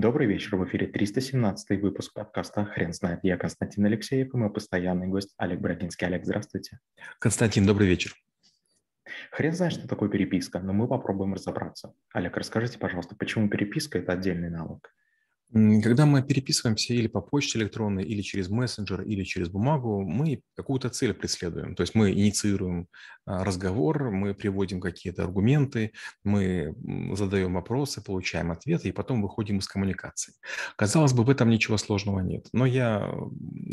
Добрый вечер, в эфире 317 выпуск подкаста «Хрен знает». Я Константин Алексеев и мой постоянный гость Олег Брагинский. Олег, здравствуйте. Константин, добрый вечер. Хрен знает, что такое переписка, но мы попробуем разобраться. Олег, расскажите, пожалуйста, почему переписка – это отдельный навык? Когда мы переписываемся или по почте электронной, или через мессенджер, или через бумагу, мы какую-то цель преследуем. То есть мы инициируем а, разговор, мы приводим какие-то аргументы, мы задаем вопросы, получаем ответы, и потом выходим из коммуникации. Казалось бы, в этом ничего сложного нет. Но я,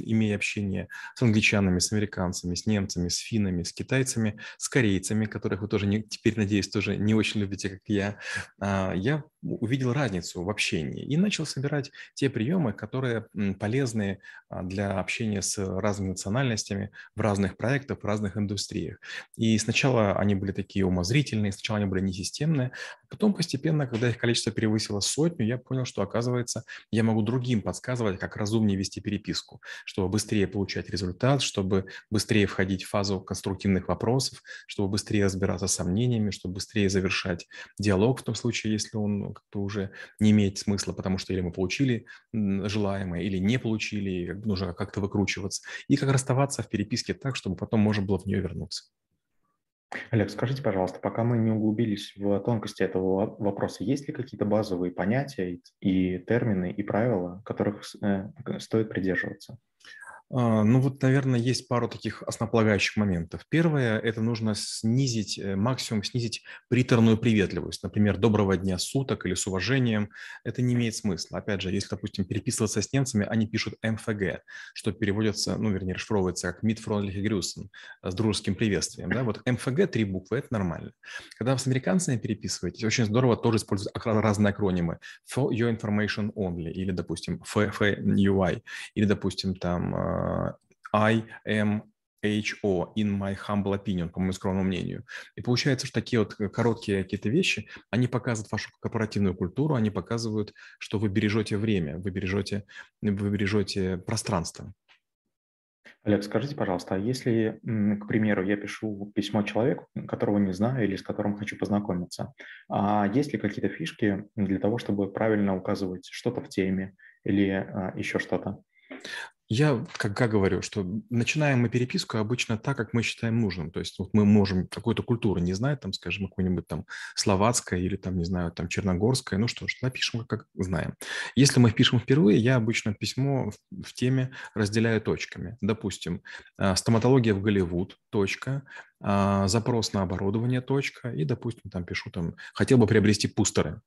имея общение с англичанами, с американцами, с немцами, с финнами, с китайцами, с корейцами, которых вы тоже не, теперь, надеюсь, тоже не очень любите, как я, а, я увидел разницу в общении и начал собирать те приемы, которые полезны а, для общения с разными национальностями в разных проектах, в разных индустриях. И сначала они были такие умозрительные, сначала они были несистемные, потом постепенно, когда их количество перевысило сотню, я понял, что, оказывается, я могу другим подсказывать, как разумнее вести переписку, чтобы быстрее получать результат, чтобы быстрее входить в фазу конструктивных вопросов, чтобы быстрее разбираться с сомнениями, чтобы быстрее завершать диалог в том случае, если он как бы уже не имеет смысла, потому что или мы получили желаемое, или не получили, бы нужно как-то выкручиваться, и как расставаться в переписке так, чтобы потом можно было в нее вернуться. Олег, скажите, пожалуйста, пока мы не углубились в тонкости этого вопроса, есть ли какие-то базовые понятия и термины, и правила, которых э, стоит придерживаться? А, ну вот, наверное, есть пару таких основополагающих моментов. Первое – это нужно снизить, э, максимум снизить приторную приветливость. Например, «доброго дня суток» или «с уважением». Это не имеет смысла. Опять же, если, допустим, переписываться с немцами, они пишут «МФГ», что переводится, ну, вернее, расшифровывается как «Mit freundliche Grüßen» с дружеским приветствием. Да? Вот «МФГ» – три буквы – это нормально. Когда вы с американцами переписываетесь, очень здорово тоже использовать разные акронимы. «For your information only» или, допустим, «FUI» или, допустим, там а, I am HO, in my humble opinion, по моему скромному мнению. И получается, что такие вот короткие какие-то вещи, они показывают вашу корпоративную культуру, они показывают, что вы бережете время, вы бережете, вы бережете пространство. Олег, скажите, пожалуйста, а если, к примеру, я пишу письмо человеку, которого не знаю или с которым хочу познакомиться, а есть ли какие-то фишки для того, чтобы правильно указывать что-то в теме или а, еще что-то? Я как говорю, что начинаем мы переписку обычно так, как мы считаем нужным. То есть вот мы можем какую-то культуру не знать, там, скажем, какую-нибудь там словацкая или там, не знаю, там черногорская, ну что ж, напишем, как знаем. Если мы пишем впервые, я обычно письмо в, в теме разделяю точками. Допустим, э, стоматология в Голливуд, точка, запрос на оборудование, точка, и, допустим, там пишу, там, хотел бы приобрести пустеры.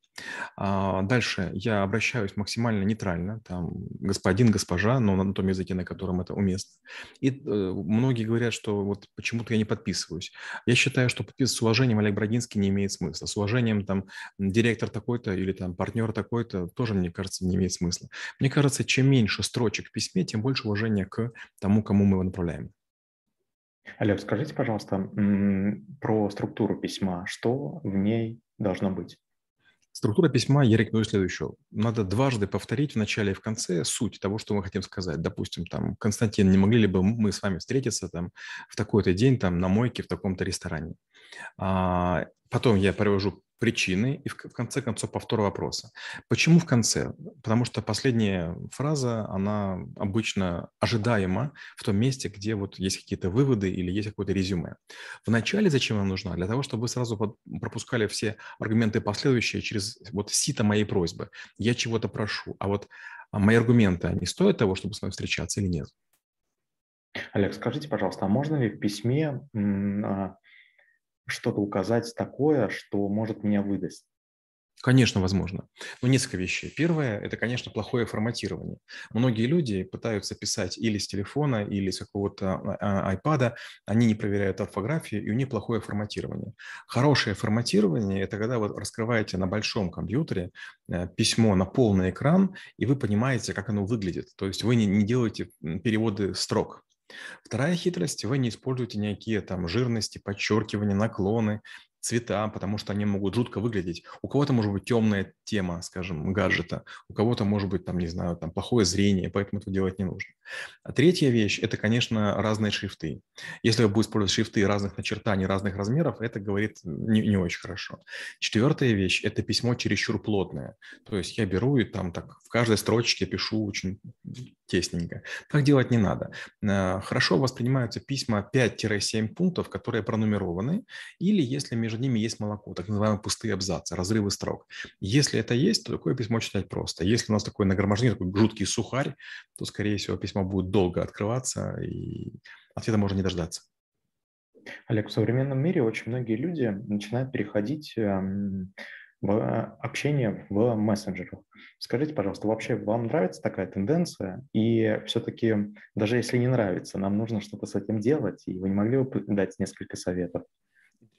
А, дальше я обращаюсь максимально нейтрально, там, господин, госпожа, но на том языке, на котором это уместно. И э, многие говорят, что вот почему-то я не подписываюсь. Я считаю, что подписываться с уважением Олег Брагинский не имеет смысла. С уважением там директор такой-то или там партнер такой-то тоже, мне кажется, не имеет смысла. Мне кажется, чем меньше строчек в письме, тем больше уважения к тому, кому мы его направляем. Олег, скажите, пожалуйста, про структуру письма. Что в ней должно быть? Структура письма я рекомендую следующую. Надо дважды повторить в начале и в конце суть того, что мы хотим сказать. Допустим, там, Константин, не могли ли бы мы с вами встретиться там в такой-то день там на мойке в таком-то ресторане? А, потом я привожу причины и в конце концов повтор вопроса. Почему в конце? Потому что последняя фраза, она обычно ожидаема в том месте, где вот есть какие-то выводы или есть какое-то резюме. В начале зачем она нужна? Для того, чтобы вы сразу пропускали все аргументы последующие через вот сито моей просьбы. Я чего-то прошу, а вот а мои аргументы, они стоят того, чтобы с вами встречаться или нет? Олег, скажите, пожалуйста, а можно ли в письме а, что-то указать такое, что может меня выдать? Конечно, возможно. Но несколько вещей. Первое – это, конечно, плохое форматирование. Многие люди пытаются писать или с телефона, или с какого-то iPad, а, они не проверяют орфографию, и у них плохое форматирование. Хорошее форматирование – это когда вы раскрываете на большом компьютере э, письмо на полный экран, и вы понимаете, как оно выглядит. То есть вы не делаете переводы строк. Вторая хитрость – вы не используете никакие там жирности, подчеркивания, наклоны. Цвета, потому что они могут жутко выглядеть. У кого-то может быть темная тема, скажем, гаджета, у кого-то может быть, там, не знаю, там плохое зрение, поэтому это делать не нужно. А третья вещь – это, конечно, разные шрифты. Если вы будете использовать шрифты разных начертаний, разных размеров, это говорит не, не очень хорошо. Четвертая вещь – это письмо чересчур плотное. То есть я беру и там так в каждой строчке пишу очень тесненько. Так делать не надо. Э, хорошо воспринимаются письма 5-7 пунктов, которые пронумерованы, или если между ними есть молоко, так называемые пустые абзацы, разрывы строк. Если это есть, то такое письмо читать просто. Если у нас такое нагромождение, такой жуткий сухарь, то, скорее всего, письмо будет долго открываться, и ответа можно не дождаться. Олег, в современном мире очень многие люди начинают переходить эм, в общение в мессенджерах. Скажите, пожалуйста, вообще вам нравится такая тенденция? И все-таки, даже если не нравится, нам нужно что-то с этим делать, и вы не могли бы дать несколько советов?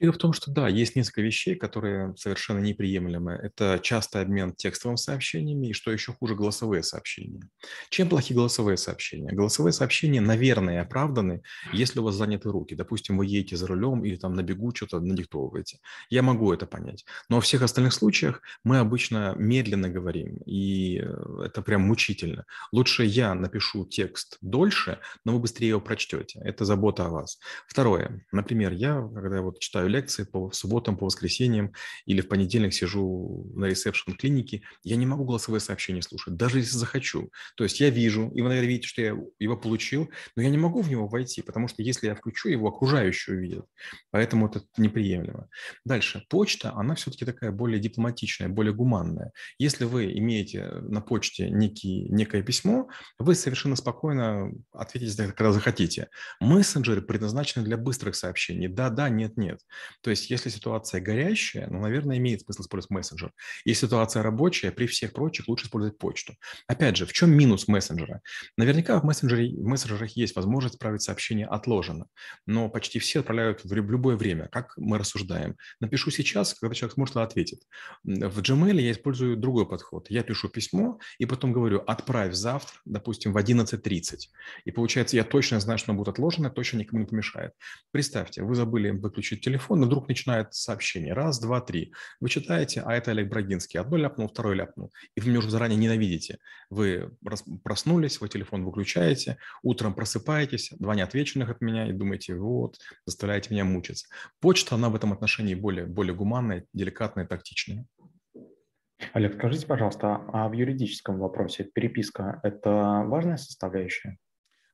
Дело в том, что да, есть несколько вещей, которые совершенно неприемлемы. Это частый обмен текстовыми сообщениями и, что еще хуже, голосовые сообщения. Чем плохи голосовые сообщения? Голосовые сообщения, наверное, оправданы, если у вас заняты руки. Допустим, вы едете за рулем или там на бегу что-то надиктовываете. Я могу это понять. Но во всех остальных случаях мы обычно медленно говорим, и э, это прям мучительно. Лучше я напишу текст дольше, но вы быстрее его прочтете. Это забота о вас. Второе. Например, я, когда вот читаю лекции по субботам, по воскресеньям или в понедельник сижу на ресепшн клинике, я не могу голосовые сообщения слушать, даже если захочу. То есть я вижу, и вы, наверное, видите, что я его получил, но я не могу в него войти, потому что если я включу, его окружающие увидят. Поэтому это неприемлемо. Дальше. Почта, она все-таки такая более дипломатичная, более гуманная. Если вы имеете на почте некий, некое письмо, вы совершенно спокойно ответите, когда захотите. Мессенджеры предназначены для быстрых сообщений. Да, да, нет, нет. То есть если ситуация горящая, ну, наверное, имеет смысл использовать мессенджер. Если ситуация рабочая, при всех прочих лучше использовать почту. Опять же, в чем минус мессенджера? Наверняка в, мессенджере, в мессенджерах есть возможность отправить сообщение отложено, но почти все отправляют в любое время, как мы рассуждаем. Напишу сейчас, когда человек сможет ответит. В Gmail я использую другой подход. Я пишу письмо и потом говорю, отправь завтра, допустим, в 11.30. И получается, я точно знаю, что оно будет отложено, точно никому не помешает. Представьте, вы забыли выключить телефон, телефон, и вдруг начинает сообщение. Раз, два, три. Вы читаете, а это Олег Брагинский. Одно ляпнул, второй ляпнул. И вы меня уже заранее ненавидите. Вы проснулись, свой телефон выключаете, утром просыпаетесь, два неотвеченных от меня, и думаете, вот, заставляете меня мучиться. Почта, она в этом отношении более, более гуманная, деликатная, тактичная. Олег, скажите, пожалуйста, а в юридическом вопросе переписка – это важная составляющая?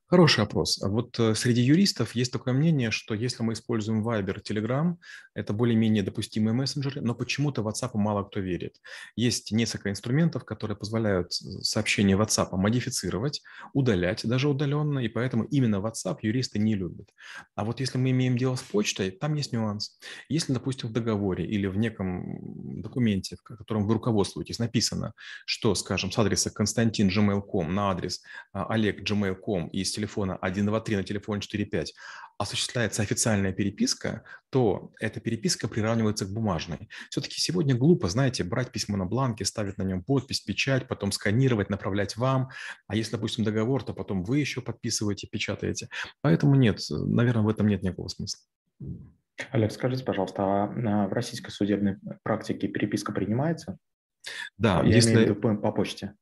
Хороший опрос. Вот э, среди юристов есть такое мнение, что если мы используем Viber, Telegram, это более-менее допустимые мессенджеры, но почему-то WhatsApp мало кто верит. Есть несколько инструментов, которые позволяют сообщения WhatsApp модифицировать, удалять даже удаленно, и поэтому именно WhatsApp юристы не любят. А вот если мы имеем дело с почтой, там есть нюанс. Если, допустим, в договоре или в неком документе, в котором вы руководствуетесь, написано, что, скажем, с адреса konstantin.gmail.com на адрес а, oleg.gmail.com и телефона 123 на телефон 45 осуществляется официальная переписка, то эта переписка приравнивается к бумажной. Все-таки сегодня глупо, знаете, брать письмо на бланке, ставить на нем подпись, печать, потом сканировать, направлять вам. А если, допустим, договор, то потом вы еще подписываете, печатаете. Поэтому нет, наверное, в этом нет никакого смысла. Олег, скажите, пожалуйста, а в российской судебной практике переписка принимается? Да, Я если... имею в виду по почте.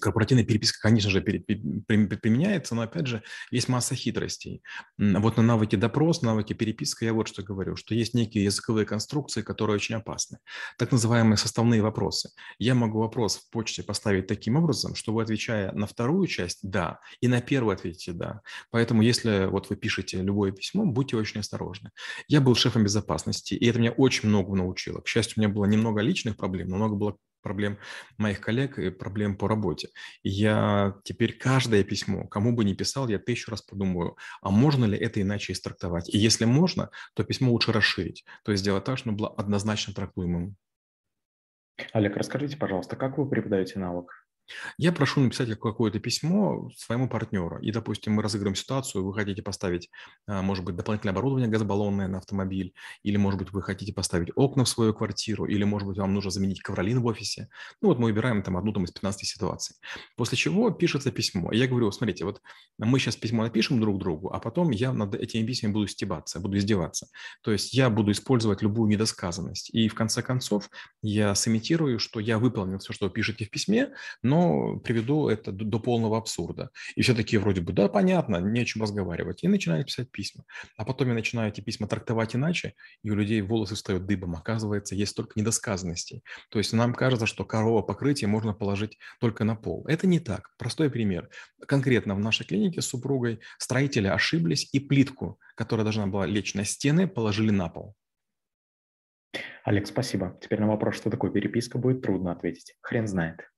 Корпоративная переписка, конечно же, применяется, но, опять же, есть масса хитростей. Вот на навыке допрос, навыке переписка я вот что говорю, что есть некие языковые конструкции, которые очень опасны. Так называемые составные вопросы. Я могу вопрос в почте поставить таким образом, что вы, отвечая на вторую часть «да», и на первую ответите «да». Поэтому, если вот вы пишете любое письмо, будьте очень осторожны. Я был шефом безопасности, и это меня очень много научило. К счастью, у меня было немного личных проблем, но много было проблем моих коллег и проблем по работе. Я теперь каждое письмо, кому бы ни писал, я тысячу раз подумаю, а можно ли это иначе истрактовать? И если можно, то письмо лучше расширить, то есть сделать так, чтобы было однозначно трактуемым. Олег, расскажите, пожалуйста, как вы преподаете навык? Я прошу написать какое-то письмо своему партнеру. И, допустим, мы разыграем ситуацию, вы хотите поставить, а, может быть, дополнительное оборудование газобаллонное на автомобиль, или, может быть, вы хотите поставить окна в свою квартиру, или, может быть, вам нужно заменить ковролин в офисе. Ну вот мы выбираем там одну там, из 15 ситуаций. После чего пишется письмо. И я говорю, смотрите, вот мы сейчас письмо напишем друг другу, а потом я над этими письмами буду стебаться, буду издеваться. То есть я буду использовать любую недосказанность. И в конце концов я сымитирую, что я выполнил все, что вы пишете в письме, но приведу это до, до полного абсурда. И все такие вроде бы, да, понятно, не о чем разговаривать. И начинают писать письма. А потом я начинаю эти письма трактовать иначе, и у людей волосы встают дыбом. Оказывается, есть только недосказанностей. То есть нам кажется, что коровое покрытие можно положить только на пол. Это не так. Простой пример. Конкретно в нашей клинике с супругой строители ошиблись и плитку, которая должна была лечь на стены, положили на пол. Олег, спасибо. Теперь на вопрос, что такое переписка, будет трудно ответить. Хрен знает.